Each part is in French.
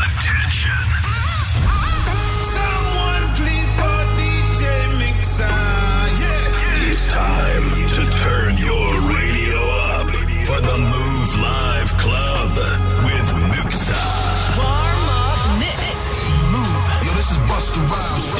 Attention.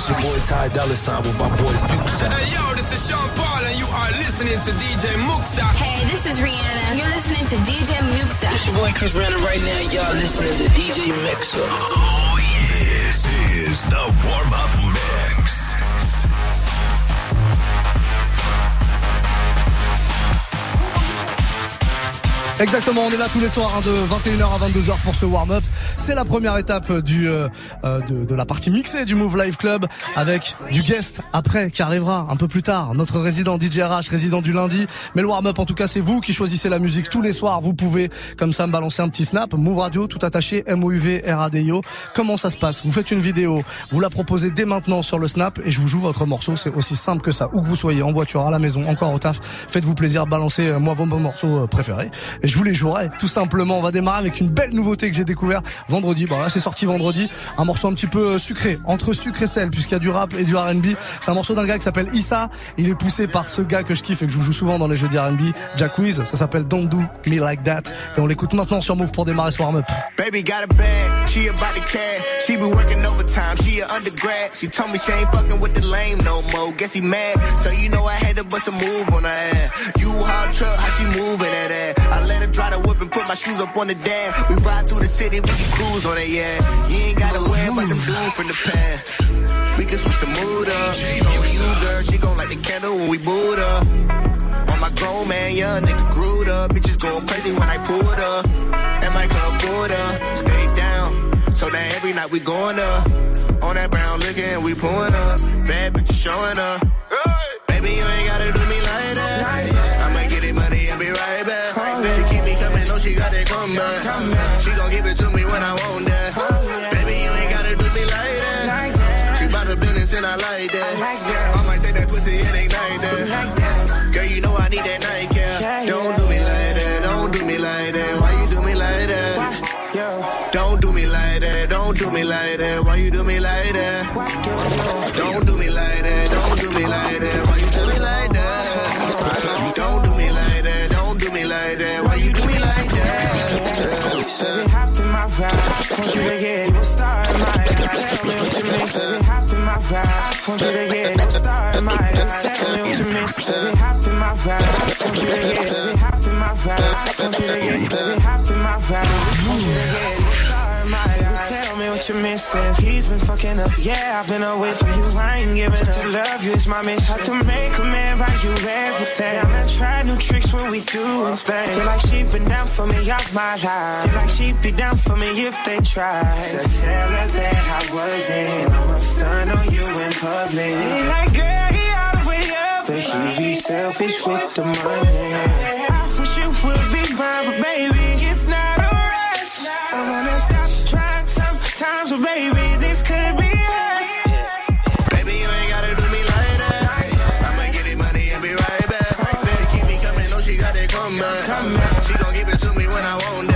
It's your boy Ty Dolla Sign with my boy Muxa. Hey yo, this is Sean Paul and you are listening to DJ Muxa. Hey, this is Rihanna. You're listening to DJ Muxa. It's your boy Chris Brandon right now. Y'all listening to DJ Mixer. Oh, yeah. This is the warm up mix. Exactement, on est là tous les soirs hein, de 21h à 22h pour ce warm-up. C'est la première étape du euh, euh, de, de la partie mixée du Move Live Club avec du guest après qui arrivera un peu plus tard. Notre résident DJ RH, résident du lundi. Mais le warm-up en tout cas c'est vous qui choisissez la musique tous les soirs. Vous pouvez comme ça me balancer un petit snap. Move Radio tout attaché M-O-U-V R-A-D-I-O. Comment ça se passe? Vous faites une vidéo, vous la proposez dès maintenant sur le snap et je vous joue votre morceau. C'est aussi simple que ça. Où que vous soyez, en voiture, à la maison, encore au taf, faites-vous plaisir, balancez euh, moi vos morceaux euh, préférés je vous les jouerai tout simplement. On va démarrer avec une belle nouveauté que j'ai découvert vendredi. Bon là c'est sorti vendredi, un morceau un petit peu euh, sucré, entre sucre et sel puisqu'il y a du rap et du R&B. C'est un morceau d'un gars qui s'appelle Issa. Il est poussé par ce gars que je kiffe et que je joue souvent dans les jeux d'R&B, Jack Wiz. Ça s'appelle Don't Do Me Like That et on l'écoute maintenant sur Move pour démarrer ce warm-up. Baby got a bag, she about to cash. She be working overtime, she a undergrad. She told me she ain't fucking with the lame no more. Guess he mad, so you know I had to a move on her ass. You hard truck, how she moving that her drive the whip and put my shoes up on the dash. We ride through the city, we can cruise on it, yeah. You ain't gotta worry about the dudes from the past. We can switch the mood up. It's only you, girl. She gon' light the candle when we boot up. On my grown man, young nigga grewed up. Bitches going crazy when I pulled up. And my club border, stay down. So now every night we going up. On that brown liquor and we pulling up. Bad bitches showing up. Want you to get your star in my eyes. Tell me what you miss. Baby, hop in my ride. Want you to get. Baby, hop in my ride. Want you to get. Baby, hop in my ride. You're missing. He's been fucking up. Yeah, I've been away from you. I ain't giving up. To love you is my mission. Have to make a man buy you everything. I'm gonna try new tricks when we do things. Feel like she been down for me all my life. Feel like she'd be down for me if they tried. So tell her that I wasn't. I'ma stun on you in public. He like, girl, he all the way up. But he be selfish with the money. I wish you would be mine, but baby, but baby, this could be us. Baby, you ain't gotta do me like that. I'ma get it money and be right back. Baby, keep me coming, know she got that come back. She gon' give it to me when I want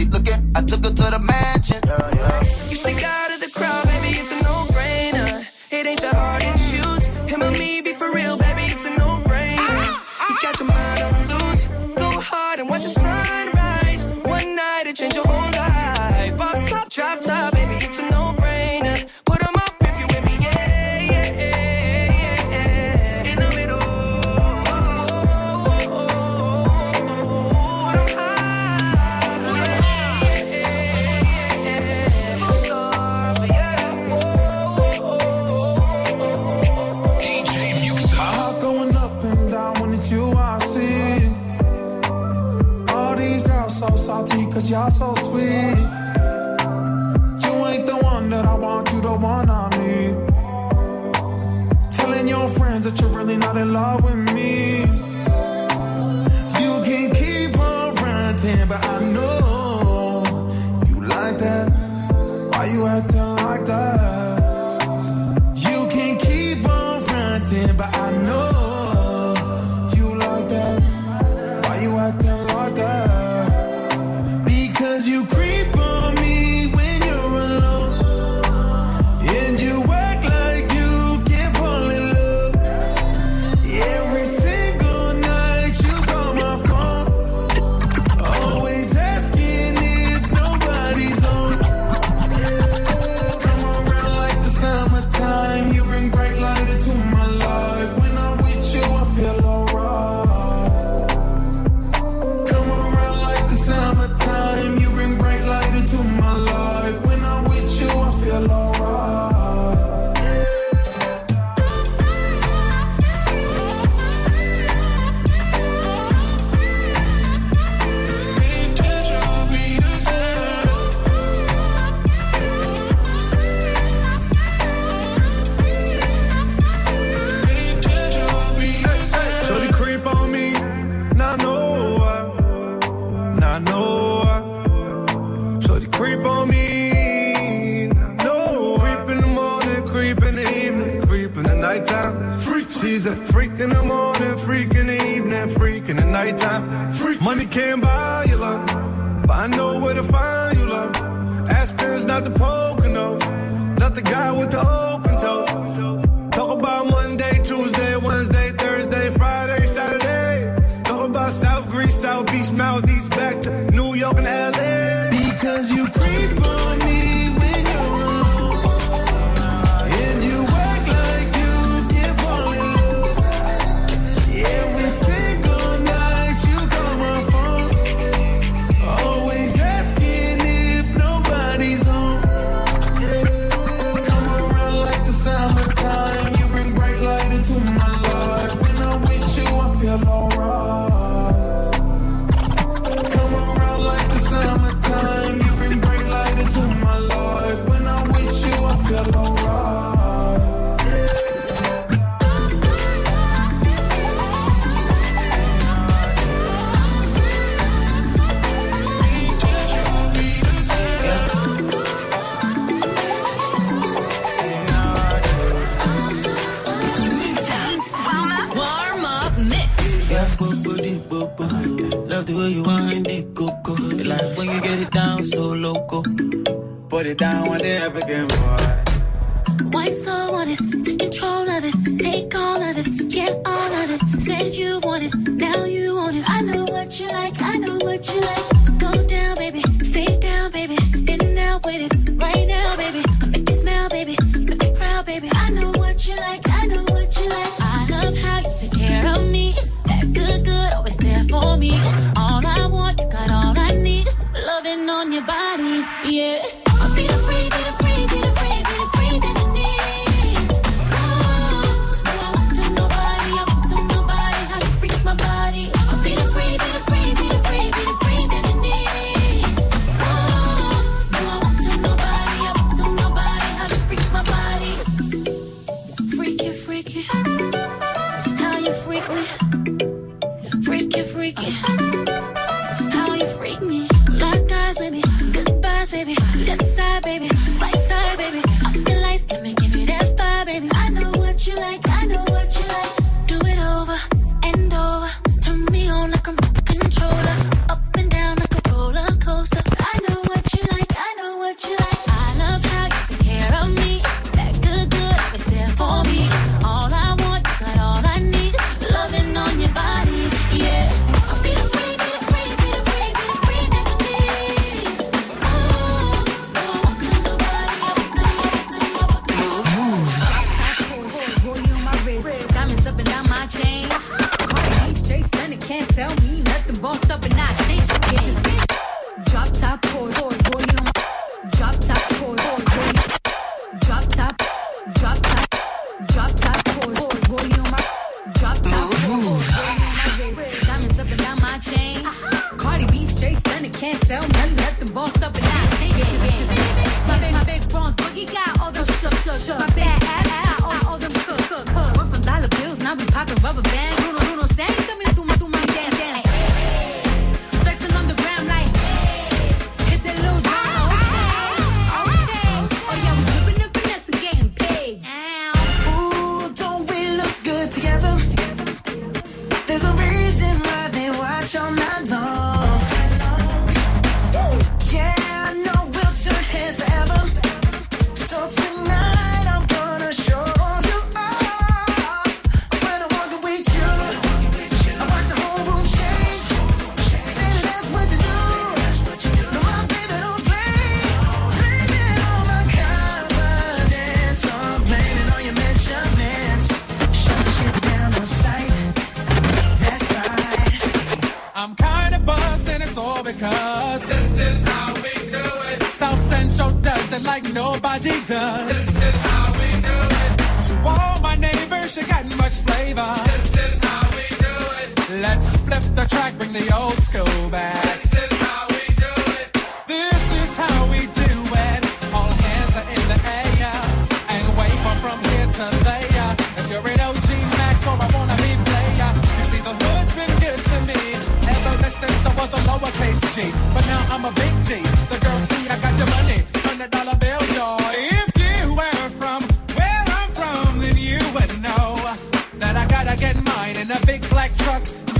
She looking, I took her to the mansion. Yeah, yeah. You stick out. way you wind it, coco. Like when you get it down, so loco. Put it down on the African boy. Why so on it? Take control of it. Take all of it. Get all of it. Said you want it. Now you want it. I know what you like. I know what you like. Go down, baby. Stay down, baby. In and out with it. Right now, baby. I make you smell, baby. Make you proud, baby. I know what you like. I know what you like. I love how you take care of me always there for me. All I want, you got all I need. Loving on your body, yeah.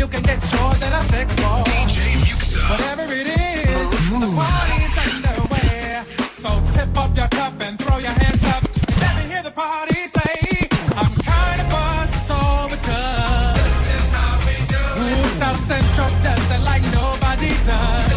you can get yours at a sex bar. DJ Muxa. Whatever it is, Ooh. the party's underway. So tip up your cup and throw your hands up. Let me hear the party say, I'm kinda buzzed, it's all because. This is how we do it. Ooh, South Central does it like nobody does.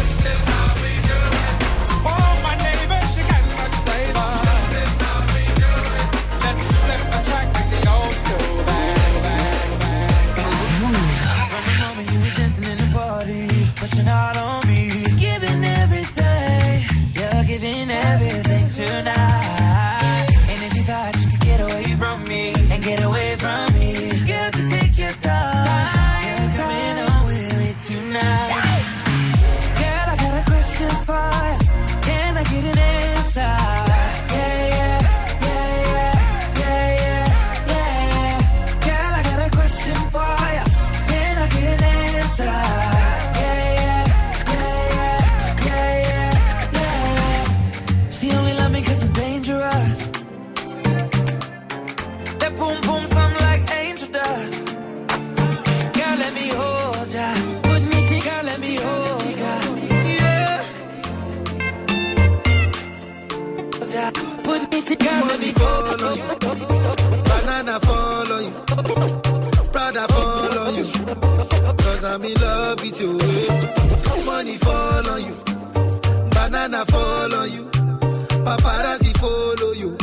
paparazzi follow you.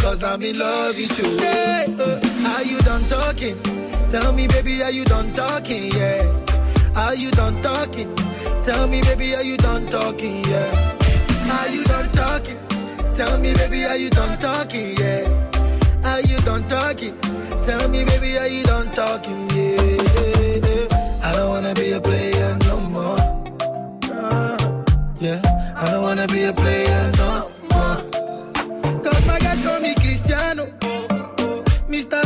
Cause I'm in love with you. Hey, uh, are you done talking? Tell me, baby, are you done talking? Yeah. Are you done talking? Tell me, baby, are you done talking? Yeah. Are you done talking? Tell me, baby, are you done talking? Yeah. Are you done talking? Tell me, baby, are you done talking? Yeah. I don't wanna be a player no more. Yeah. I don't wanna be a player no more. amistad.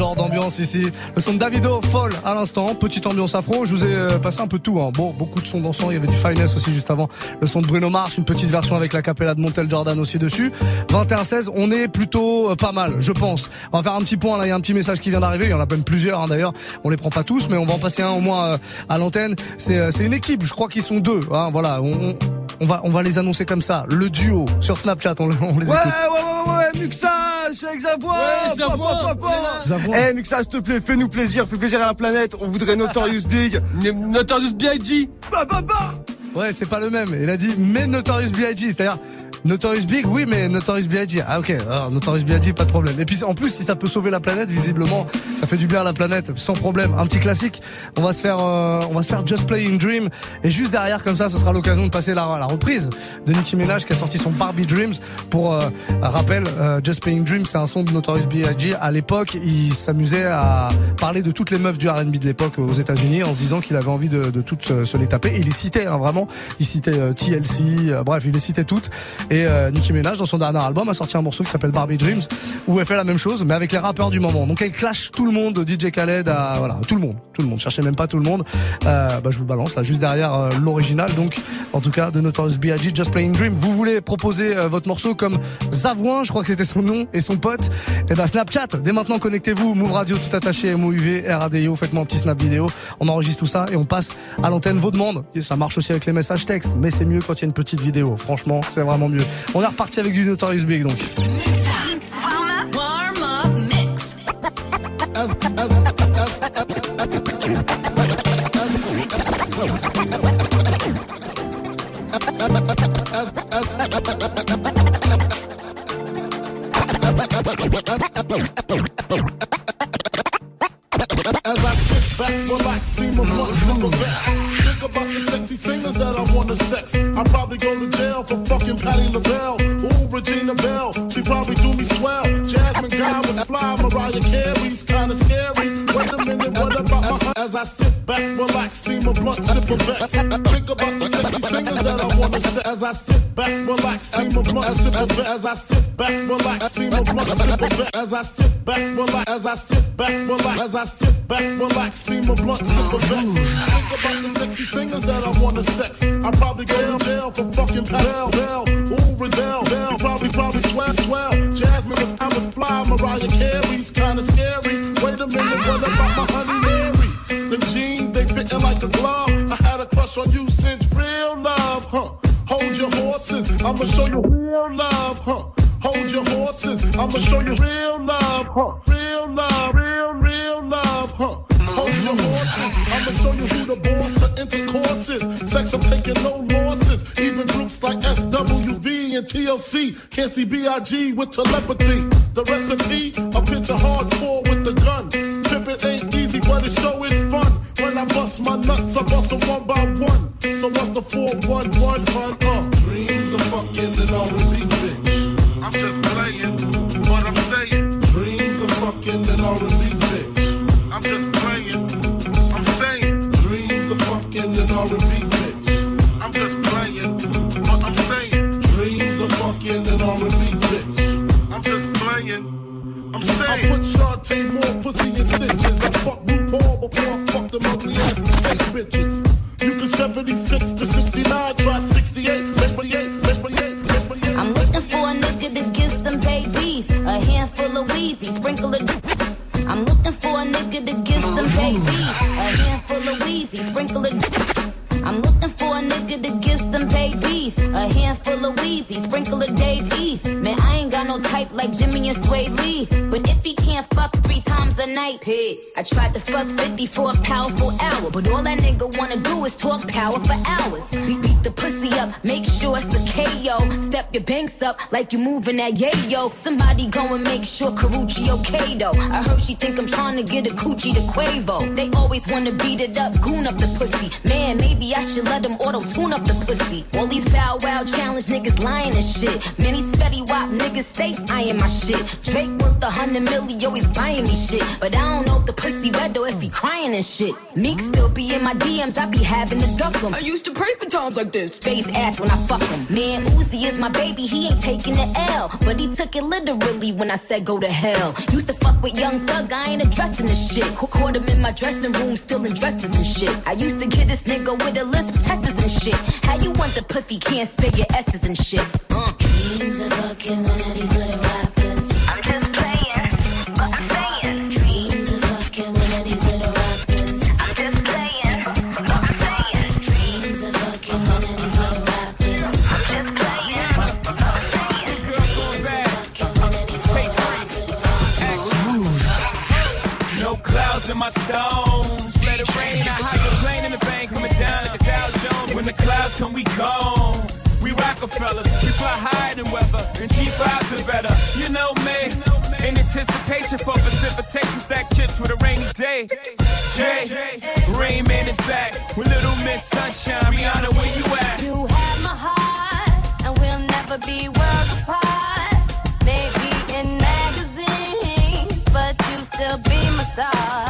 Genre d'ambiance ici. Le son de Davido, folle à l'instant. Petite ambiance afro. Je vous ai euh, passé un peu tout. Hein. Bon, beaucoup de sons dansants. Il y avait du finesse aussi juste avant. Le son de Bruno Mars, une petite version avec la capella de Montel Jordan aussi dessus. 21-16, on est plutôt euh, pas mal, je pense. On va faire un petit point là. Il y a un petit message qui vient d'arriver. Il y en a même plusieurs hein, d'ailleurs. On les prend pas tous, mais on va en passer un au moins euh, à l'antenne. C'est une équipe. Je crois qu'ils sont deux. Hein, voilà. On va on va les annoncer comme ça. Le duo sur Snapchat. On, on les Ouais, écoute. ouais, ouais, ouais, Muxa, je suis avec Zavoie. Ouais, Zavoie. Zavoie. Eh, Muxa, s'il te plaît, fais-nous plaisir, fais plaisir à la planète. On voudrait Notorious Big. Notorious B.I.G. Bah, bah, bah. Ouais, c'est pas le même. Il a dit mais Notorious B.I.G. C'est-à-dire Notorious Big, oui, mais Notorious B.I.G. Ah ok, alors, Notorious B.I.G. pas de problème. Et puis en plus, si ça peut sauver la planète, visiblement, ça fait du bien à la planète, sans problème. Un petit classique. On va se faire, euh, on va se faire Just Playing Dream. Et juste derrière, comme ça, ce sera l'occasion de passer la, la reprise de Nicki Minaj qui a sorti son Barbie Dreams. Pour euh, rappel, euh, Just Playing Dream, c'est un son de Notorious B.I.G. À l'époque, il s'amusait à parler de toutes les meufs du R&B de l'époque aux États-Unis en se disant qu'il avait envie de, de toutes se, se les taper. Et il les citait hein, vraiment. Il citait euh, TLC, euh, bref, il les citait toutes. Et euh, Nicki dans son dernier album, a sorti un morceau qui s'appelle Barbie Dreams, où elle fait la même chose, mais avec les rappeurs du moment. Donc elle clash tout le monde, de DJ Khaled à voilà, tout le monde, tout le monde. Cherchez même pas tout le monde. Euh, bah, je vous le balance là, juste derrière euh, l'original. Donc, en tout cas, de Notorious B.I.G. Just Playing Dream. Vous voulez proposer euh, votre morceau comme Zavoin, je crois que c'était son nom et son pote? Et ben Snapchat. Dès maintenant, connectez-vous. Move Radio tout attaché, MOUV, RADIO. Faites-moi un petit snap vidéo. On enregistre tout ça et on passe à l'antenne vos demandes. Ça marche aussi avec les messages textes, mais c'est mieux quand il y a une petite vidéo. Franchement, c'est vraiment mieux. On est reparti avec du Notorious Big donc. Back, relax, steam a. Think about the sexy singers that I wanna sex. I probably go to jail for fucking Patty LaBelle. Ooh, Regina Bell, she probably do me swell. Jasmine Guy was fly, Mariah Carey's kinda scary. As I sit back, relax, steam a blunt, sip a vet. Think about the sexy singers that I wanna sex. As I sit back, relax, steam a blunt, sip a vet. As I sit back, relax, steam a blunt, sip a vet. As I sit back, relax, as I sit back, relax, as I sit back, relax, steam a blunt, sip a vet. Think about the sexy singers that I wanna sex. I probably go to jail for fucking Bell, Bell, ooh, Riddell, Bell, probably, probably swell, swell. Jasmine was, I was fly, Mariah Carey's kinda scary. Wait a minute, what about my honey like glove. I had a crush on you since real love, huh? Hold your horses, I'ma show you real love, huh? Hold your horses, I'ma show you real love, huh? Real love, real, real love, huh? Hold your horses, I'ma show you who the boss of intercourse is. Sex, I'm taking no losses. Even groups like SWV and TLC can't see BIG with telepathy. The recipe, a picture hardcore with the gun. Pimpin' ain't easy, but it sure is fun. When I bust my nuts, I bust bust 'em one by one. So what's the 411 fun? Uh, dreams of fucking the beat, bitch. I'm just playing what I'm saying. Dreams of fucking the beat, bitch. I'm just playing. I'm saying dreams of fucking and all I put Shantae more pussy in stitches. I fuck RuPaul before I fuck them ugly ass fake bitches. You can 76 to 69, try 68, 78, 78, 78. I'm looking for a nigga to give some babies. A handful of Weezy, sprinkle it. I'm looking for a nigga to give some babies. A handful of Wheezy, sprinkle it. I'm looking for a nigga to give some babies. A handful of Wheezy, sprinkle of Dave East. Man, I ain't got no type like Jimmy and Sway Lee's. But can't fuck three times a night. Peace. I tried to fuck 50 for a powerful hour, but all that nigga wanna do is talk power for hours. Beat, beat the pussy up, make your banks up like you moving that yayo. Somebody go and make sure Karuchi okay though. I heard she think I'm trying to get a coochie to Quavo. They always wanna beat it up, goon up the pussy. Man, maybe I should let them auto tune up the pussy. All these bow wow challenge niggas lying and shit. Many spetty wop niggas stay eyeing my shit. Drake worth a hundred million, always buying me shit. But I don't know if the pussy wet or if he crying and shit. Meek still be in my DMs, I be having to duck him. I used to pray for times like this. Face ass when I fuck him. Man, Uzi is my baby, he ain't taking the L. But he took it literally when I said go to hell. Used to fuck with young thug, I ain't addressing this shit. Ca- Caught him in my dressing room, still in dresses and shit. I used to get this nigga with a lisp, testers and shit. How you want the pussy, can't say your S's and shit. Uh. Dreams of fucking one of these little my stones. Let it rain. I hide the plane in the bank, coming down like a Dow Jones. When the clouds come, we gone. We Rockefellers, we fly higher than weather, and G5s are better. You know me, in anticipation for precipitation, stack chips with a rainy day. Jay, Rain Man is back with Little Miss Sunshine. Rihanna, where you at? You have my heart, and we'll never be worlds apart. Maybe in magazines, but you still be my star.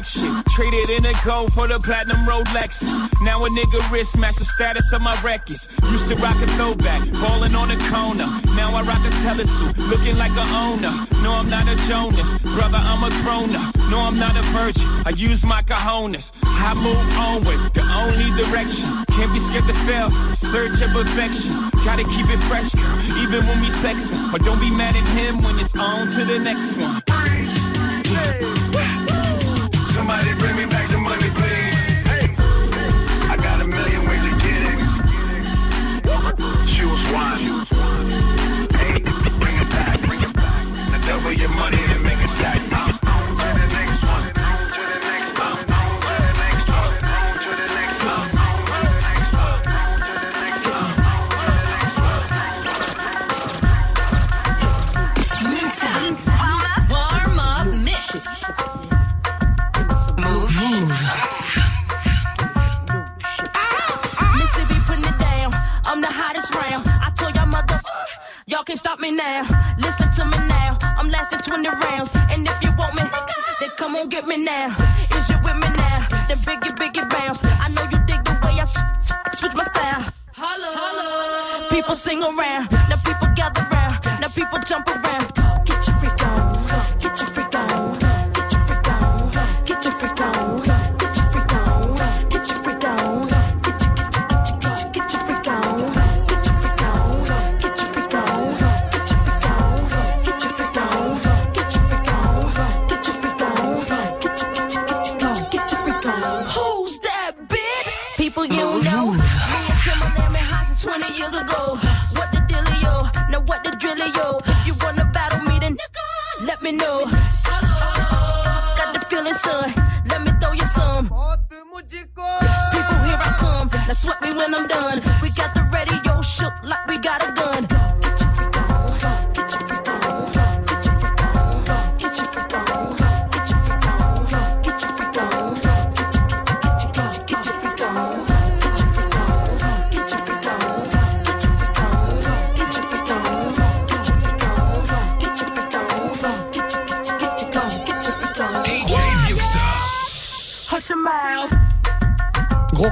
connection. Traded in a gold for the platinum Rolex. Now a nigga wrist match the status of my records. Used to rock a throwback, ballin' on a corner. Now I rock a telesuit, looking like a owner. No, I'm not a Jonas, brother, I'm a grown. No, I'm not a virgin. I use my cojones. I move on with the only direction. Can't be scared to fail. Search of perfection. Gotta keep it fresh, even when we sexin'. But don't be mad at him when it's on to the next one. Hey. around. Now people gather around. Now people jump around.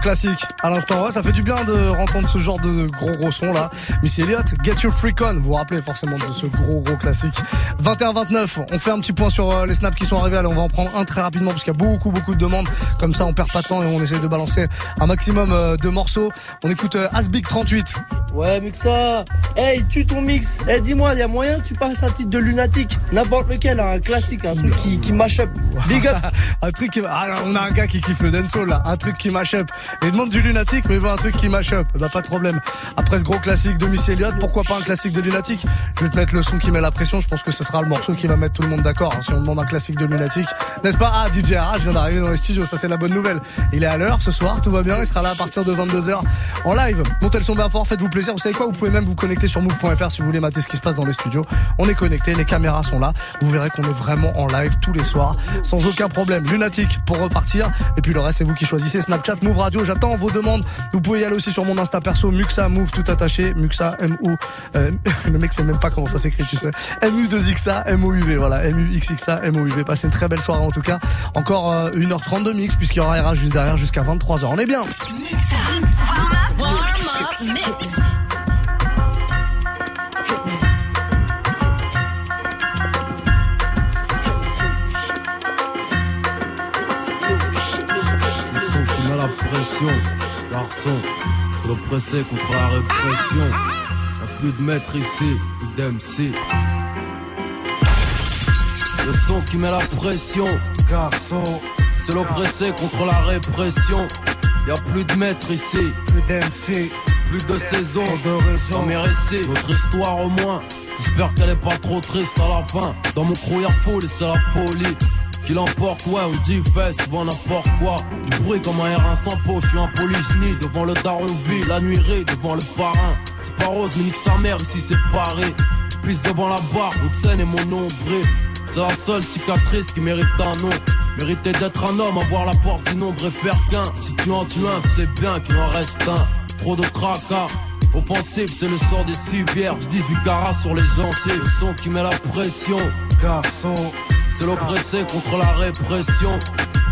classique à l'instant. ça fait du bien de entendre ce genre de gros gros son là. Missy Elliott, Get Your Freak On. Vous vous rappelez forcément de ce gros gros classique 21-29. On fait un petit point sur euh, les snaps qui sont arrivés. Allez, on va en prendre un très rapidement parce qu'il y a beaucoup, beaucoup de demandes. Comme ça, on perd pas de temps et on essaie de balancer un maximum euh, de morceaux. On écoute euh, Asbig 38. Ouais, Muxa. Hey, tue ton mix. Hey, dis-moi, il y a moyen que tu passes un titre de lunatique? N'importe lequel, hein, un classique, un truc qui, qui mash up. Big up. un truc qui. Ah, on a un gars qui kiffe le dancehall là. Un truc qui mash up. Il demande du lunatique, mais il veut un truc qui mash up. Bah, pas de problème. Après ce gros classique de Missy Elliott, pourquoi pas un classique de lunatique? Je vais te mettre le son qui met la pression. Je pense que ça sera le morceau qui va mettre tout le monde d'accord. Hein, si on demande un classique de lunatique, n'est-ce pas? Ah, DJ Ara, je viens d'arriver dans les studios, ça c'est la bonne nouvelle. Il est à l'heure ce soir, tout va bien, il sera là à partir de 22h en live. Montez le son bien fort, faites-vous plaisir. Vous savez quoi? Vous pouvez même vous connecter sur move.fr si vous voulez mater ce qui se passe dans les studios. On est connecté, les caméras sont là. Vous verrez qu'on est vraiment en live tous les soirs, sans aucun problème. Lunatique pour repartir. Et puis le reste, c'est vous qui choisissez. Snapchat, Move Radio, j'attends vos demandes. Vous pouvez y aller aussi sur mon Insta perso, Muxa Move, tout attaché. Muxa, M-O. Euh, le mec sait même pas comment ça s'écrit, tu sais. M-U-2-X. MUXXA, MOUV. Voilà, MUXXA, MOUV. Passez une très belle soirée en tout cas. Encore euh, 1h30 de mix puisqu'il y aura RH juste derrière jusqu'à 23h. On est bien. Muxa. Warm up, warm up, mix. la pression, garçon, faut le presser contre la répression. Un plus de maître ici, idem si. Le son qui met la pression, garçon, c'est l'oppressé contre la répression. Y'a plus de maître ici, plus d'MC, plus de saison, de raison. mes récits, notre histoire au moins. J'espère qu'elle est pas trop triste à la fin. Dans mon crew y'a foule et c'est la folie. Qu'il emporte, ouais, on dit fait souvent n'importe quoi. Du bruit comme un R1 sans peau, je suis un polygynie devant le daron vie, la nuirée devant le parrain. C'est pas rose, mais nique sa mère, ici c'est. Je pisse devant la barre, scène et mon nombril. C'est la seule cicatrice qui mérite un nom. Mériter d'être un homme, avoir la force du nombre et faire qu'un. Si tu en tues un, tu sais bien qu'il en reste un. Trop de tracas. Offensif, c'est le sort des civières. Du 18 carats sur les gencives. Le son qui met la pression. Garçon, c'est l'oppressé contre la répression.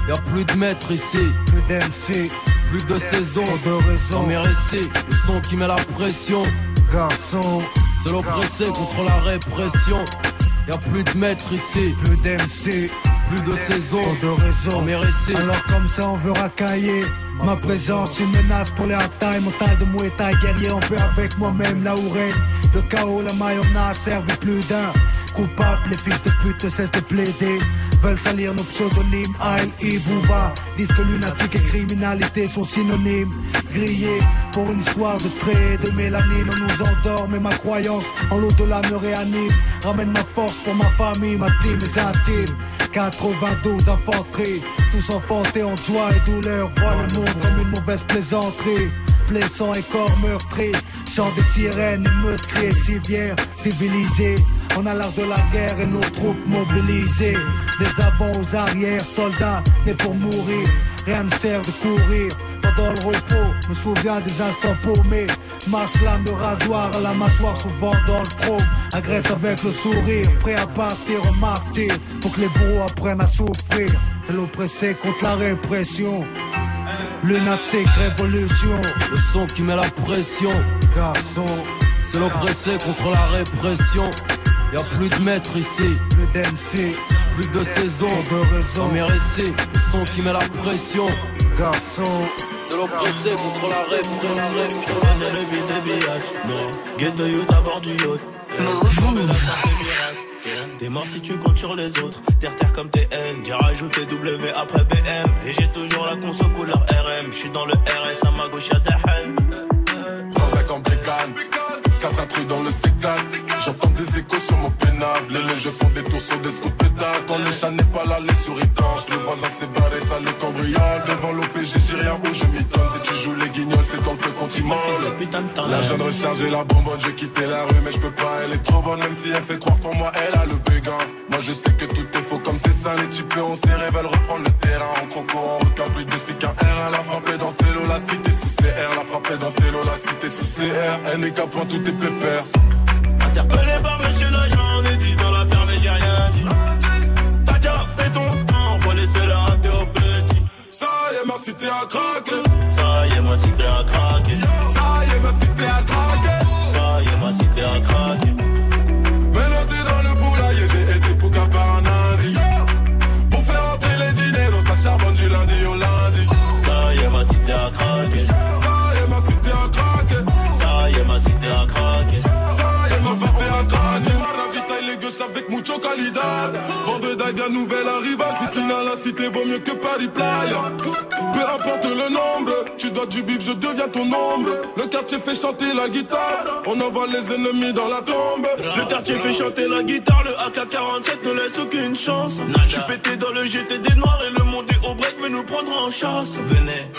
Y a plus de maître ici, plus d'MC, plus de saison, de raison. Dans mes récits, le son qui met la pression. Garçon, c'est l'oppressé contre la répression. Y a plus de maître ici, plus d'MC, plus de saison, de raison. Alors comme ça on veut racailler. Ma présence, une menace pour les hard-time Mental de Thai, guerrier en paix avec moi-même Là où règne le chaos, la mayonnaise servi plus d'un Coupable, les fils de pute cessent de plaider. Veulent salir nos pseudonymes, Aïe et Disent que lunatique et criminalité sont synonymes. Grillés pour une histoire de traits de mélanine On nous endort, mais ma croyance en l'au-delà me réanime. Ramène ma force pour ma famille, ma team, mes intimes 92 infanteries, tous enfantés en joie et douleur Voient le monde comme une mauvaise plaisanterie. Blessant et corps meurtri Chant des sirènes, et civières Civilisés, on a l'art de la guerre et nos troupes mobilisées. Des avants aux arrières, soldats nés pour mourir. Rien ne sert de courir. Pendant le repos Me souviens des instants paumés. Marche lame de rasoir à la mâchoire souvent dans le chrome Agresse avec le sourire, prêt à partir en martyr. Faut que les bourreaux apprennent à souffrir. C'est l'oppressé contre la répression. Lunatique révolution. Le son qui met la pression, garçon, c'est l'oppressé contre la répression. Y a plus de maître ici, plus d'MC, plus de saison, de raison. Mes récits, le son qui met la pression, garçon. C'est l'oppressé contre la répression. connais le vide des billages. Non, ghetto youth à bord du yacht. T'es mort si tu comptes sur les autres. Terre terre comme TN. J'ai rajouté W après BM. Et j'ai toujours la conso couleur RM. J'suis dans le RS à ma gauche y'a Dahan. 35 ans bécane. Quatre intrus dans le C4 J'entends des échos sur mon pénal. Les légers font des tours sur des scouts pétales. Quand le chat n'est pas là, les souris dansent. Le voisin s'est barré, ça les cambriole. Devant l'OPG, j'ai rien où je m'étonne. Si tu joues les guignols, c'est dans le feu qu'on t'y La jeune rechargée, la bonbonne, j'ai quitté la rue Mais je peux pas, elle est trop bonne Même si elle fait croire pour moi, elle a le béguin. Moi je sais que tout est faux comme c'est ça Les types on serré veulent reprendre le terrain. En croco, en requin, plus d'explique un R Elle a frappé dans ses lots, la cité sous CR La frappé dans ses lots, la cité sous CR Elle n'est qu'à point, tout est pépère Interpellé par monsieur l'agent, on est 10 dans l'affaire, mais j'ai rien dit. T'as déjà fait ton temps, faut laisser le rater au petit. Ça y est, ma cité a craqué. Mucho calidad. Vendredi, bien nouvelle arrivage. Piscine à la cité vaut mieux que Paris Playa. Peu importe le nombre, tu dois du bif, je deviens ton ombre. Le quartier fait chanter la guitare. On envoie les ennemis dans la tombe. Le quartier fait chanter la guitare, le AK-47 ne laisse aucune chance. Je suis pété dans le GT des noirs et le monde est au break veut nous prendre en chasse. Venez.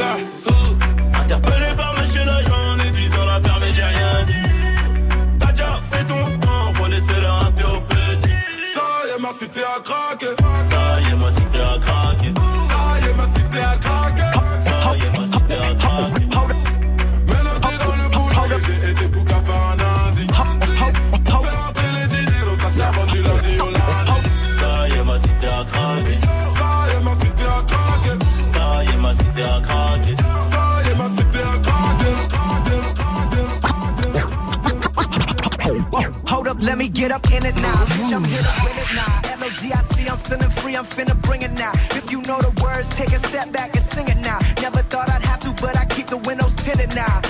Interpellé par monsieur l'agent, on est dit dans la ferme et j'ai rien dit. T'as déjà fait ton temps, faut laisser le un peu au petit. Ça y est, ma cité a craqué. Get up in it now. Bitch, I'm here to win it now. L-O-G-I-C, I'm feeling free, I'm finna bring it now. If you know the words, take a step back and sing it now. Never thought I'd have to, but I keep the windows tinted now.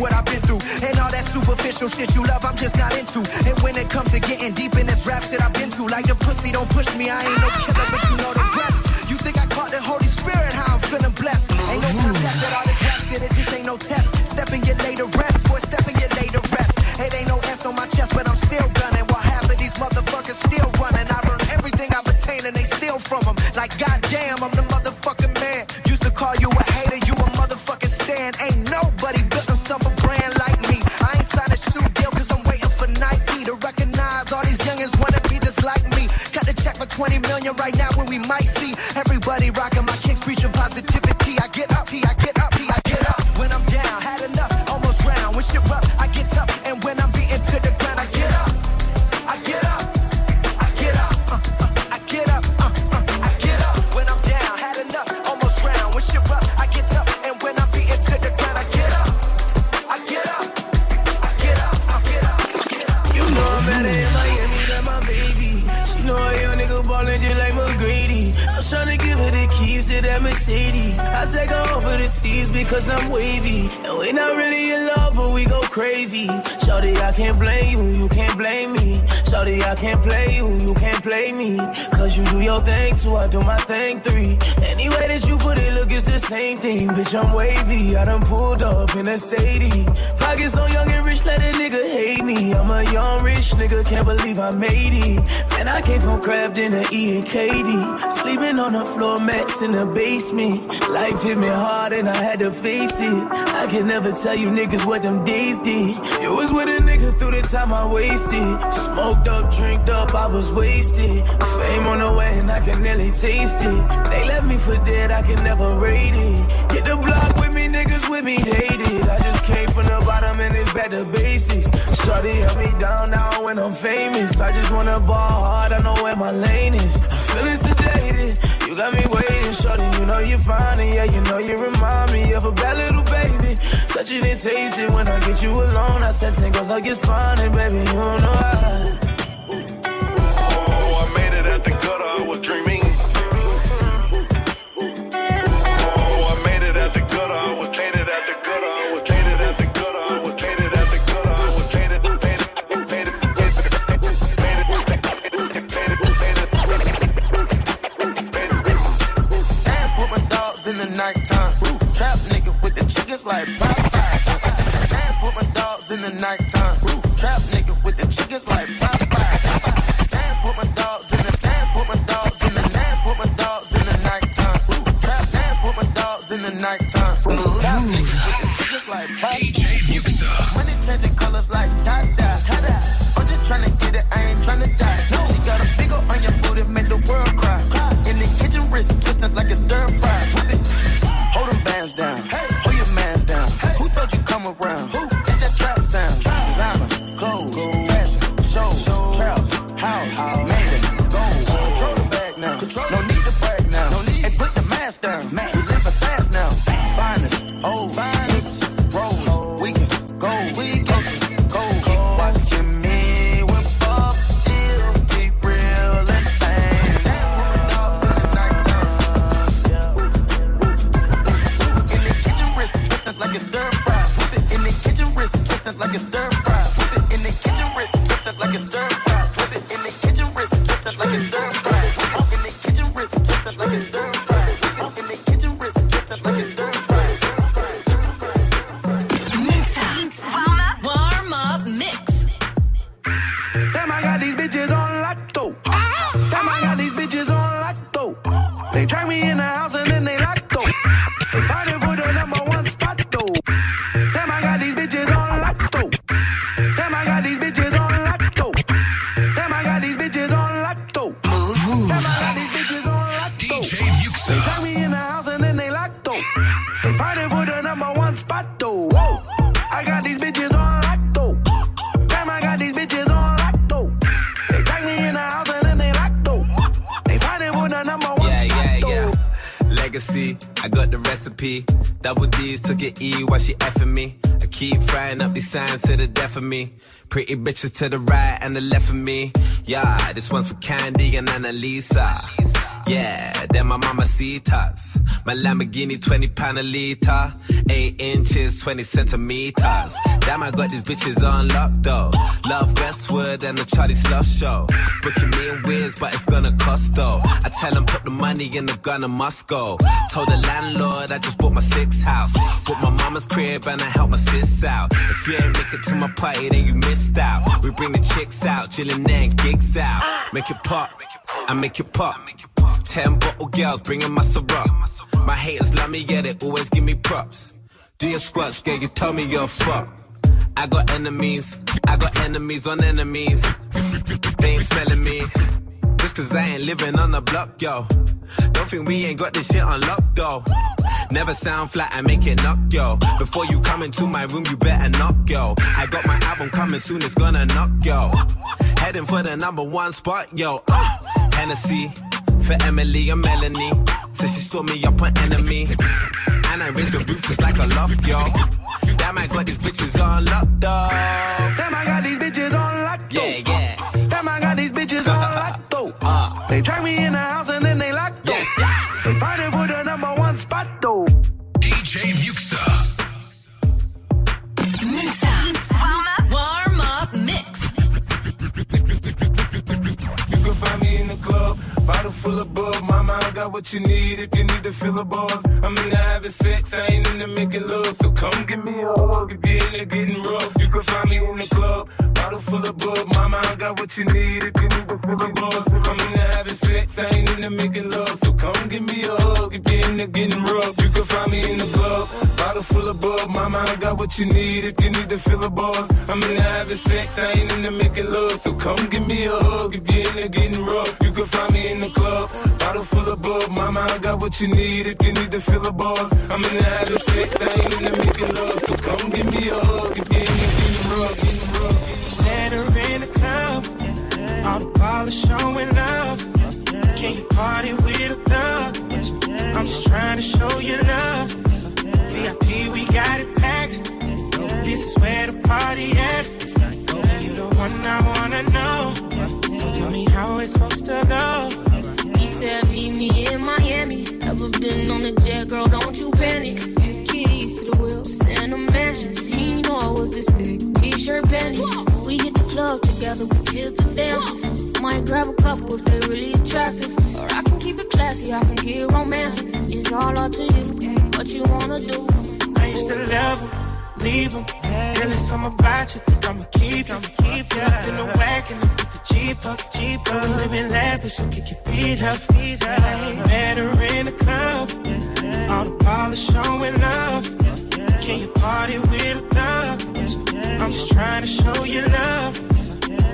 What I've been through. And all that superficial shit you love, I'm just not into. And when it comes to getting deep in this rap shit I've been to, like the pussy don't push me, I ain't no killer, but you know the rest. You think I caught the Holy Spirit, how I'm feeling blessed. Ain't no contest at all this rap shit, it just ain't no test. Step in your later rest, boy, step in your later rest. It ain't no S on my chest, but I'm still gunning. While half of these motherfuckers still running. I learned everything I've attained and they steal from them. Like, goddamn, I'm the motherfucking man. Used to call you a 20 million right now when we might see everybody rocking my because I'm wavy. And we not really in love, but we go crazy. Shorty, I can't blame you, you can't blame me. Shorty, I can't play you, you can't play me. Cause you do your thing, so I do my thing three. Any way that you put it, look, it's the same thing. Bitch, I'm wavy. I done pulled up in a Sadie. Pockets on young and rich, let a nigga hate me. I'm a young rich nigga, can't believe I made it. Man, I came from in the E and KD. Sleeping on the floor mats in the basement. Life hit me hard and I had to face it. I can never tell you niggas what them days did. It was with a nigga through the time I wasted. Smoked up, drinked up, I was wasted. Fame on the way and I can nearly taste it. They left me for dead, I can never rate it. Hit the block with me, niggas with me, did. I just came from the and back to basics. Shorty held me down now when I'm famous. I just wanna ball hard, I know where my lane is. I'm feeling sedated, you got me waiting, shorty. You know you're fine, and yeah, you know you remind me of a bad little baby. Such an taste it when I get you alone. I said 10 cause I get and baby, you don't know how. Oh, I made it at the gutter, I was dreaming. Me. Pretty bitches to the right and the left of me. Yeah, this one's for Candy and Annalisa. Yeah, they're my mamacitas. My Lamborghini 20 pound a liter. 8 inches, 20 centimeters. Damn, I got these bitches on lock though. Love Westwood and the Charlie Sloth show. Booking me in Wiz, but it's gonna cost though. I tell them put the money in the gun and must go. Told the landlord I just bought my sixth house. Bought my mama's crib and I help my sis out. If you ain't make it to my party, then you missed out. We bring the chicks out, chillin' and gigs out. Make it pop, I make it pop. Ten bottle girls bringing my syrup. My haters love me, yeah, they always give me props. Do your squats, girl, you tell me you're fuck. I got enemies, I got enemies on enemies. They ain't smelling me. Just cause I ain't living on the block, yo. Don't think we ain't got this shit on lock, though. Never sound flat, I make it knock, yo. Before you come into my room, you better knock, yo. I got my album coming soon, it's gonna knock, yo. Heading for the number one spot, yo. Uh, Hennessy for Emily and Melanie. Said she saw me up on enemy. And I raised the roof just like a loft, yo. Damn, I got these bitches on lock, though. Damn, I got these bitches on lotto. Yeah, yeah. Damn, I got these bitches on lotto. Uh. They drag me in the house and then they lock Yes, They fighting for the bottle full of bug. Mama, I got what you need if you need to fill a buzz. I'm into having sex, I ain't into making love. So come give me a hug if you're into getting rough. You can find me in the club, bottle full of bug. Mama, I got what you need if you need to fill a buzz. I'm into having sex, I ain't into making love. So come give me a hug if you're into getting rough. You can find me in the club, bottle full of bug. Mama, I got what you need if you need to fill a buzz. I'm into having sex, I ain't into making love. So come give me a hug if you're into getting rough. You can find me in the club, bottle full of bug. Mama, I got what you need if you need to fill a buzz. I'm in into having sex, I ain't into making love. So come give me a hug if into getting rough. Getting rough. Let her in the club. The ballers showing love. Can you party with a thug? I'm just trying to show you love. VIP, we got it packed. This is where the party at. You the one I wanna know. So tell me how it's supposed to go. He said, meet me in Miami. Ever been on a jet, girl, don't you panic. Keys to the wheels and the mansions. He know I was this thick. T-shirt panties. We hit the club together, we tip the dancers. Might grab a couple if they really attractive. Or I can keep it classy, I can get romantic. It's all up to you, what you wanna do. I used to love him, leave him. Girl, it's something about you, think I'ma keep him. Keep up in the wagon cheaper. up. We living lavish, so kick your feet up, feet up. Met her in the club, all the ballers showing love. Can you party with a thug? I'm just trying to show you love.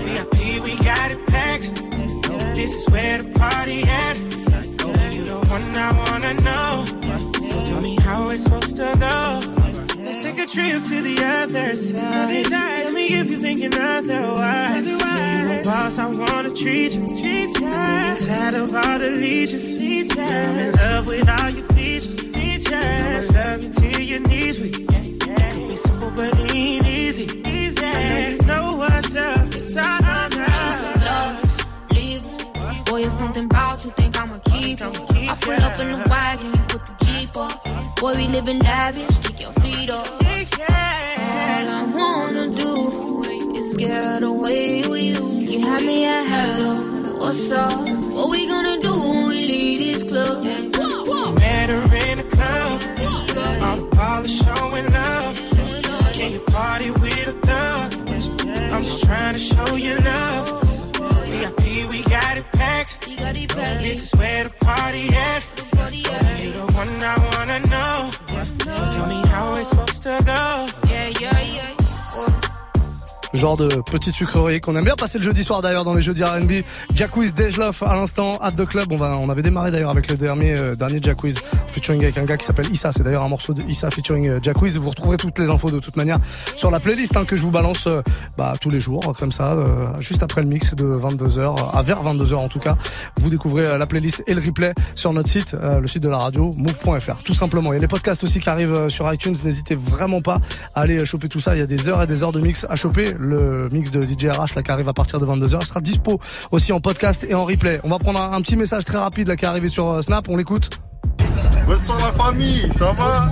VIP, we got it packed. This is where the party at. You the one I wanna know. So tell me how it's supposed to go. Take a trip to the other side. Tell me if you're thinking otherwise. You a boss, I wanna treat you. Treat you. I'm Tired of all the leeches. I'm in love with all your features. I'ma love you till your knees weak. Could be simple, but it ain't easy. Easy. I know you know what's up. It's all I know. Leave. Boy, it's something you, think I'ma keep it. I pull up in the wagon, you put the Jeep up. Boy, we living lavish, kick your feet up. All I wanna do is get away with you. You had me at hello, what's up? What we gonna do when we leave this club? Met her the polish showing up. Can you party with a thug? I'm just trying to show you love. VIP, we got it packed. This is where the party at. You're the one I wanna know. So tell me how it's supposed to go. Yeah, yeah, yeah. Genre de petite sucrerie qu'on aime bien passer le jeudi soir d'ailleurs dans les jeudis R&B. Jacquiz Dejlof à l'instant, at the club. On va, on avait démarré d'ailleurs avec le dernier, euh, dernier Jacquiz featuring avec un gars qui s'appelle Issa. C'est d'ailleurs un morceau de Issa featuring euh, Jacquiz. Vous retrouverez toutes les infos de toute manière sur la playlist hein, que je vous balance euh, bah, tous les jours comme ça, euh, juste après le mix de 22h, à vers 22h en tout cas. Vous découvrez euh, la playlist et le replay sur notre site, euh, le site de la radio, move.fr. Tout simplement. Il y a les podcasts aussi qui arrivent euh, sur iTunes. N'hésitez vraiment pas à aller choper tout ça. Il y a des heures et des heures de mix à choper. Le mix de DJ RH là qui arrive à partir de 22h il sera dispo aussi en podcast et en replay. On va prendre un, un petit message très rapide là qui est arrivé sur euh, Snap. On l'écoute. Bonsoir la famille, ça va?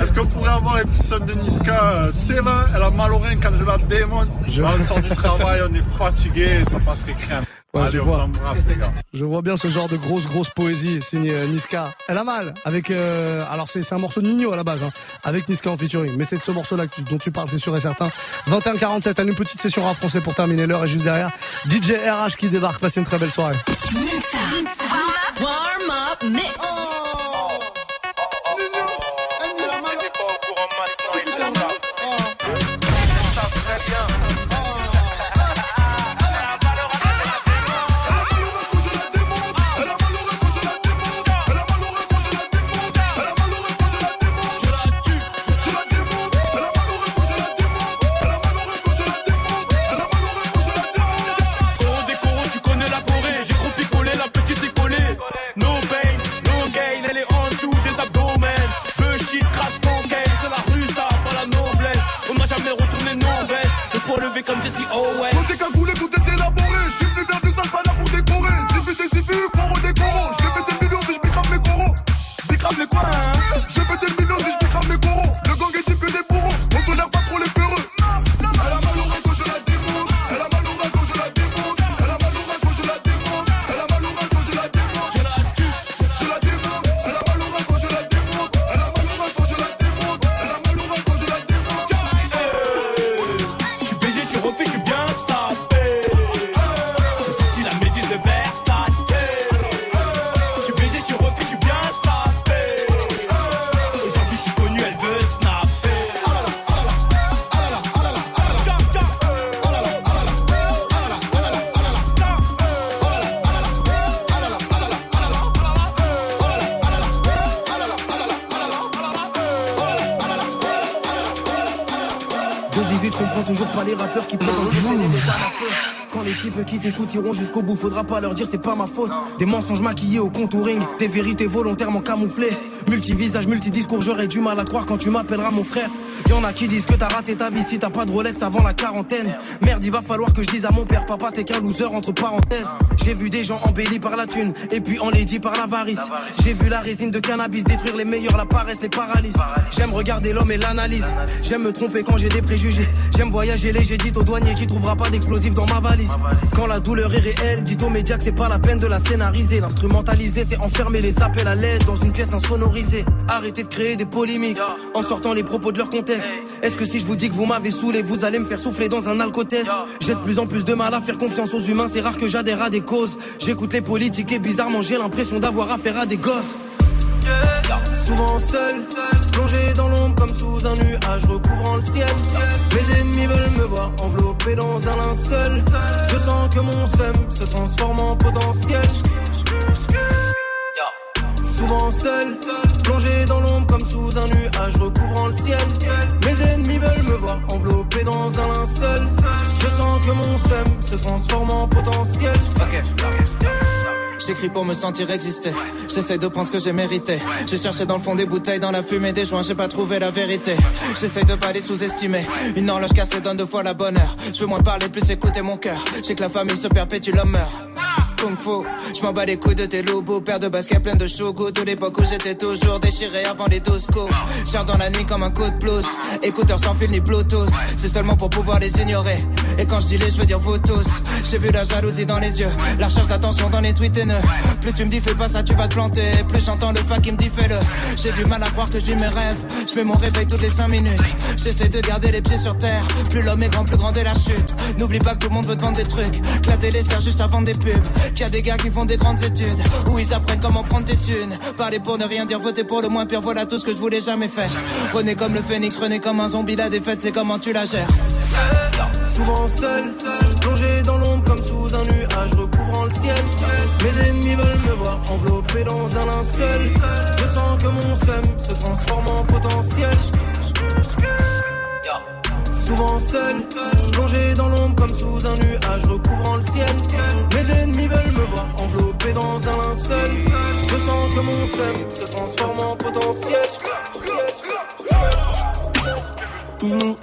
Est-ce qu'on pourrait avoir les petits sons de Niska? Tu sais là, elle a mal au rein quand je la démonte. Je- on sort du travail, on est fatigué, ça passerait crème. Ouais, Allez, je on vois. s'embrasse les gars. Je vois bien ce genre de grosse grosse poésie signée euh, Niska. Elle a mal avec euh, alors c'est c'est un morceau de Nino à la base hein, avec Niska en featuring. Mais c'est de ce morceau là dont tu parles, c'est sûr et certain. 21-47, allez, une petite session rap français pour terminer l'heure et juste derrière DJ RH qui débarque. Passez une très belle soirée. Warm up mix. Coro comme Jesse Owens. Tout est cagoulé, tout est élaboré. Je suis venu sale, qui iront jusqu'au bout, faudra pas leur dire c'est pas ma faute. Des mensonges maquillés au contouring, des vérités volontairement camouflées. Multivisage, multidiscours, j'aurais du mal à croire quand tu m'appelleras mon frère. Y'en a qui disent que t'as raté ta vie si t'as pas de Rolex avant la quarantaine. Merde, il va falloir que je dise à mon père, papa, t'es qu'un loser entre parenthèses. J'ai vu des gens embellis par la thune, et puis enlaidis par l'avarice. J'ai vu la résine de cannabis détruire les meilleurs, la paresse, les paralyses. J'aime regarder l'homme et l'analyse. J'aime me tromper quand j'ai des préjugés. J'aime voyager léger, dites au douanier qui trouvera pas d'explosif dans ma valise. Quand la douleur est réelle, dites aux médias que c'est pas la peine de la scénariser. L'instrumentaliser, c'est enfermer les appels à l'aide dans une pièce insonorisée. Arrêtez de créer des polémiques en sortant les propos de leur contexte. Est-ce que si je vous dis que vous m'avez saoulé, vous allez me faire souffler dans un alcotest? J'ai de plus en plus de mal à faire confiance aux humains, c'est rare que j'adhère à des causes. J'écoute les politiques et bizarrement j'ai l'impression d'avoir affaire à des gosses. Souvent seul, plongé dans l'ombre comme sous un nuage recouvrant le ciel. Mes ennemis veulent me voir enveloppé dans un linceul. Je sens que mon seum se transforme en potentiel. Souvent seul, plongé sous un nuage recouvrant le ciel. Mes ennemis veulent me voir enveloppé dans un linceul. Je sens que mon seum se transforme en potentiel. J'écris pour me sentir exister. J'essaie de prendre ce que j'ai mérité. J'ai cherché dans le fond des bouteilles, dans la fumée des joints, j'ai pas trouvé la vérité. J'essaie de pas les sous-estimer. Une horloge cassée donne deux fois la bonne heure. Je veux moins parler, plus écouter mon cœur. J'ai que la famille se perpétue, l'homme meurt. Kung fu. Je m'en bats les couilles de tes lobos, paire de baskets pleines de shogo. De l'époque où j'étais toujours déchiré avant les dos coups. Chante dans la nuit comme un coup de blues. Écouteurs sans fil ni Bluetooth. C'est seulement pour pouvoir les ignorer. Et quand je dis les, je veux dire vous tous. J'ai vu la jalousie dans les yeux, la recherche d'attention dans les tweets haineux. Plus tu me dis fais pas ça, tu vas te planter. Plus j'entends le fa qui me dit fais-le. J'ai du mal à croire que vis mes rêves. Je mets mon réveil toutes les 5 minutes. J'essaie de garder les pieds sur terre. Plus l'homme est grand, plus grande est la chute. N'oublie pas que tout le monde veut te vendre des trucs. Que la télé sert juste à vendre des pubs. Qu'il y a des gars qui font des grandes études. Où ils apprennent comment prendre des thunes. Parler pour ne rien dire, voter pour le moins pire. Voilà tout ce que je voulais jamais faire. Renez comme le phénix, renez comme un zombie. La défaite, c'est comment tu la gères. Souvent seul, plongé dans l'ombre comme sous un nuage recouvrant le ciel. Mes ennemis veulent me voir enveloppé dans un linceul. Je sens que mon seum se transforme en potentiel. Souvent seul, plongé dans l'ombre comme sous un nuage recouvrant le ciel. Mes ennemis veulent me voir enveloppé dans un linceul. Je sens que mon seum se transforme en potentiel. Ouh,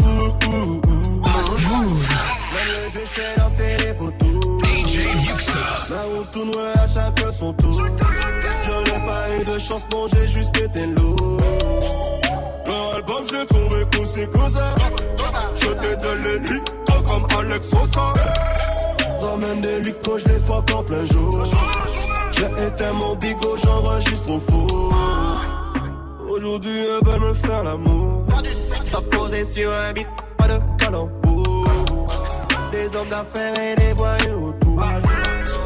je fais danser les photos. DJ Muxa. Là où tout noir à chacun son tour. Je n'ai pas eu de chance, non, j'ai juste été lourd. Leur album, je l'ai trouvé c'est cousin. Je te donne les lits, comme Alex Sosa. Ramène des licos, je les fuck en plein jour. J'ai éteint mon bigot, j'enregistre au four. Aujourd'hui, elles veulent me faire l'amour. Pas posé sur un beat, pas de calembour. Des hommes d'affaires et des voyous autour.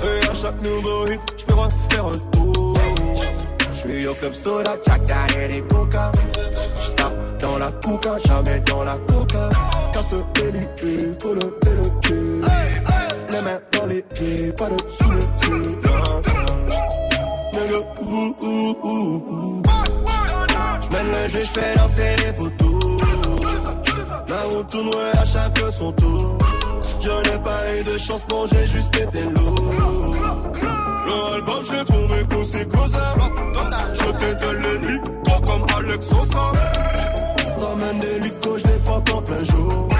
Et à chaque nouveau hit, je vais refaire un tour. Je au club soda, Jack et des coca. Dans la coca, jamais dans la coca. Casse il faut lever le pied. Les mains dans les pieds, pas de sous le ouh. J'mène le jeu, j'fais danser les photos. Où tout noir à chaque son tour. Je n'ai pas eu de chance, non, j'ai juste été lourd. L'album, je l'ai trouvé c'est cousin. Je te donne le lit, gros comme Alex Sosa. Ramène des licos, je les fuck en plein jour.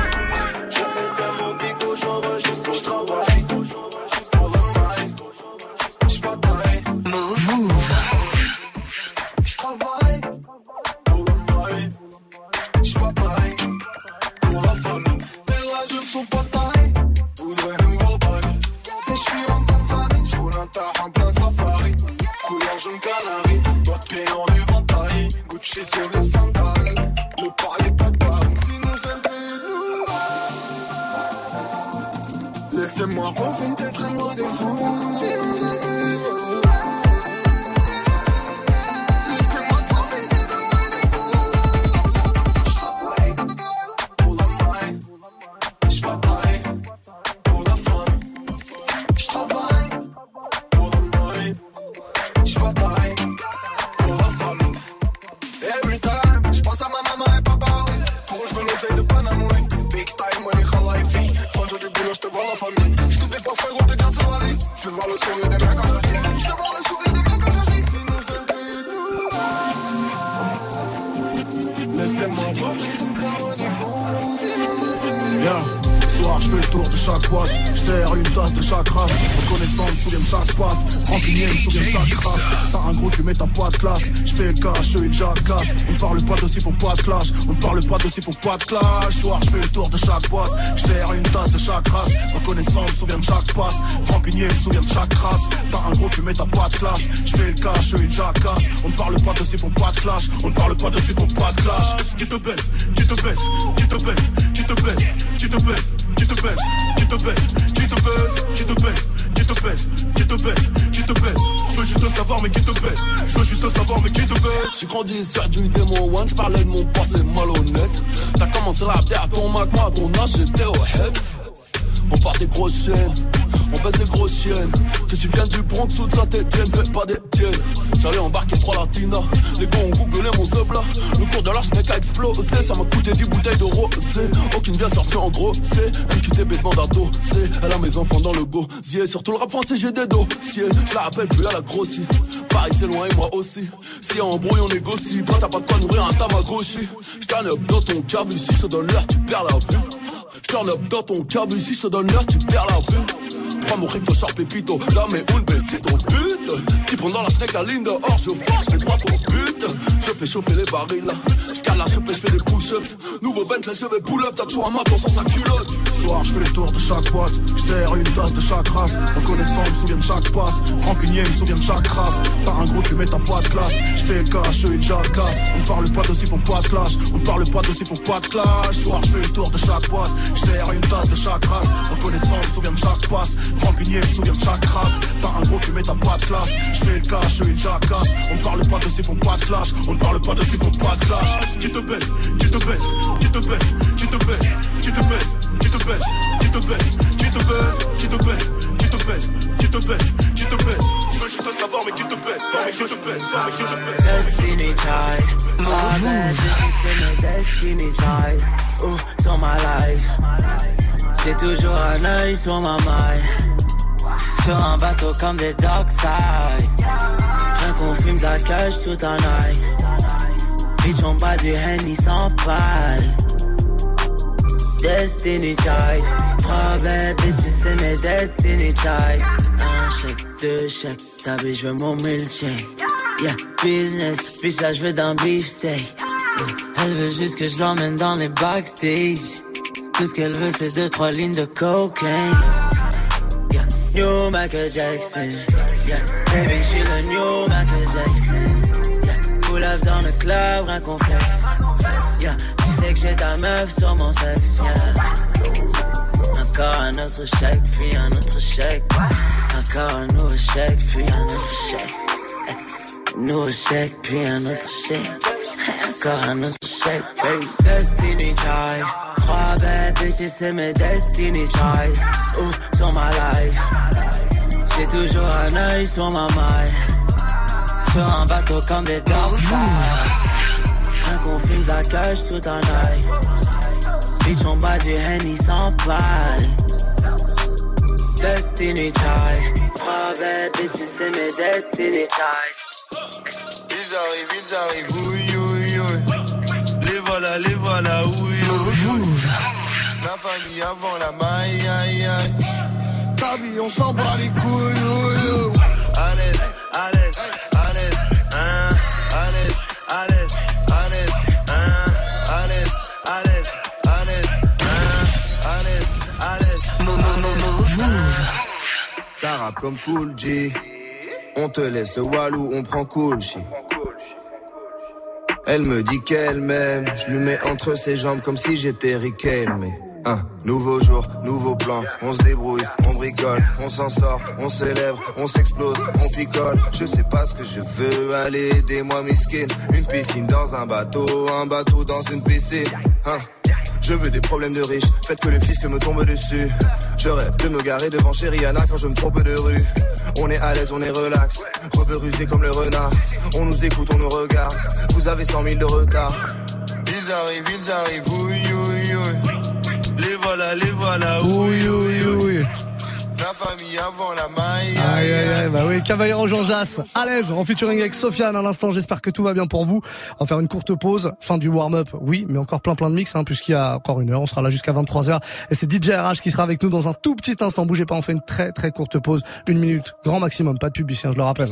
Com certeza. T'as un gros, tu mets ta pas de classe. Je fais le cash, eux ils jacassent. On parle pas de s'ils font pas de clash. On parle pas de s'ils font pas de clash. Soir, je fais le tour de chaque boîte, je une tasse de chaque race. Reconnaissant, me souviens de chaque passe. Rancunier, me souviens de chaque race. T'as un gros, tu mets ta pas de classe. Je fais le cash, eux ils jacassent. On parle pas de s'ils font pas de clash. On parle pas de s'ils font pas de clash. Qui te baisse, qui te baisse, qui te baisse, qui te baisse, qui te baisse, qui te baisse, qui te baisse, qui te baisse, qui te baisse, qui te baisse, qui te baisse, qui te baisse. Juste savoir mais qui te baisse. Je veux juste savoir mais qui te baisse. J'ai grandi sur du démo one, je parlais de mon passé malhonnête. T'as commencé la à ton Mac, à ton âge j'étais au Hebs. On part des grosses chaînes, on baisse des grosses chiennes. Que tu viennes du Bronx ou de Saint-Etienne, fais pas des tiennes. J'allais embarquer trois latinas, les gars ont googlé mon sub. Le cours de l'arche n'est qu'à exploser, ça m'a coûté 10 bouteilles de rosé. Aucune bien sortie en gros, c'est MQTB demande à c'est Elle a mes enfants dans le gosier, surtout le rap français j'ai des dossiers. Je la rappelle plus à la grossie. Paris c'est loin et moi aussi. Si en embrouille on négocie, toi t'as pas de quoi nourrir un tamagotchi. J'turn up dans ton cave ici, je te donne l'heure, tu perds la vue. J'turn up dans ton cave ici, je te donne l'heure, tu perds la vue. Trois rico sharp pepito. Dame un besito, pute. Type dans la snake à ligne dehors, je force les droits au but. Fais chauffer les barils. Car la soupe, je fais des push-ups. Nouveau Bentley, je vais pull up. T'as toujours un maton sans sa culotte. Soir, je fais les tours de chaque boîte. Je sers une tasse de chaque race. Reconnaissant, me souviens de chaque passe. Rancunier, me souvient de chaque race. Par un gros, tu mets ta pas de classe. Je fais le cash, eux, ils jacassent. On parle pas de s'ils pas de clash. On parle pas de s'ils font pas de clash. Soir, je fais le tour de chaque boîte. Je sers une tasse de chaque race. Reconnaissant, me souvient de chaque passe. Rancunier, me souvient de chaque race. Par un gros, tu mets ta pas de classe. Je fais le cash, eux, ils jacassent. On parle pas de s'ils font pas de clash. On ne parle pas de s'ils font pas de clash. Qui te baisse, qui te baisse, qui te baisse, qui te baisse, qui te baisse, qui te baisse, qui te baisse, qui te baisse, qui te baisse, qui te baisse, qui te baisse, qui te baisse. Je veux juste savoir mais qui te baisse, mais qui te baisse, mais qui te baisse. Destiny child, my c'est destiny child. Oh, sur ma life, j'ai toujours un œil sur ma maille. Sur un bateau comme des dockside. Rien qu'on fume de la cage tout un night. Bitch, on bat du Henny sans paille. Destiny child. Trois belles bitches, c'est mes destiny child. Un chèque, deux chèques, ta bitch, je veux mon milkshake. Yeah, business, puis ça, je veux d'un beefsteak. Elle veut juste que je l'emmène dans les backstage. Tout ce qu'elle veut, c'est deux, trois lignes de cocaine. Yeah, new Michael Jackson. Yeah, baby, je suis le new Michael Jackson. Up dans le club, rien qu'on flex. Yeah, tu sais que j'ai ta meuf sur mon sexe. Yeah. Encore un autre chèque, puis un autre chèque. Encore un nouveau chèque, puis un autre chèque. Nouveau chèque, puis un autre chèque. Encore un autre chèque, baby. Destiny child. Trois belles bitches, c'est mes destiny child. Oh, sur ma life? J'ai toujours un œil sur ma maille. Sur un bateau comme des dogside. Un qu'on filme de la cage tout un night. Bitch, on bat du Henny sans paille. Destiny child. Trois belles bitches, c'est mes destiny child. Ils arrivent, ils arrivent, oui, oui, oui. Les voilà, les voilà, oui, oui. La famille avant la maille, aïe, aïe. Ta vie, on s'en bat les couilles, oui, oui. À l'aise, à l'aise, hein. À l'aise, à l'aise, à l'aise, hein. À l'aise, à l'aise. Ça rappe comme Cool G. On te laisse Walou, on prend Cool Shit. Elle me dit qu'elle m'aime, je lui mets entre ses jambes comme si j'étais Riquel, mais un nouveau jour, nouveau plan, on se débrouille, on bricole, on s'en sort, on s'élève, on s'explose, on picole, je sais pas ce que je veux, allez aidez-moi miskin, une piscine dans un bateau, un bateau dans une piscine, hein. Je veux des problèmes de riches, faites que le fisc me tombe dessus. Je rêve de me garer devant Rihanna quand je me trompe de rue. On est à l'aise, on est relax, rebeu rusé comme le renard. On nous écoute, on nous regarde, vous avez 100 000 de retard. Ils arrivent, ils arrivent, oui. Les voilà, les voilà, oui, oui, oui. La famille avant la maille. Aïe, aïe, aïe, bah oui, Cavallero Jean Jass, à l'aise, en featuring avec Sofiane à l'instant. J'espère que tout va bien pour vous. On va faire une courte pause, fin du warm-up, oui, mais encore plein plein de mix, hein, puisqu'il y a encore une heure. On sera là jusqu'à 23h. Et c'est DJ RH qui sera avec nous dans un tout petit instant. Bougez pas, on fait une très très courte pause, une minute, grand maximum, pas de publicité, je le rappelle.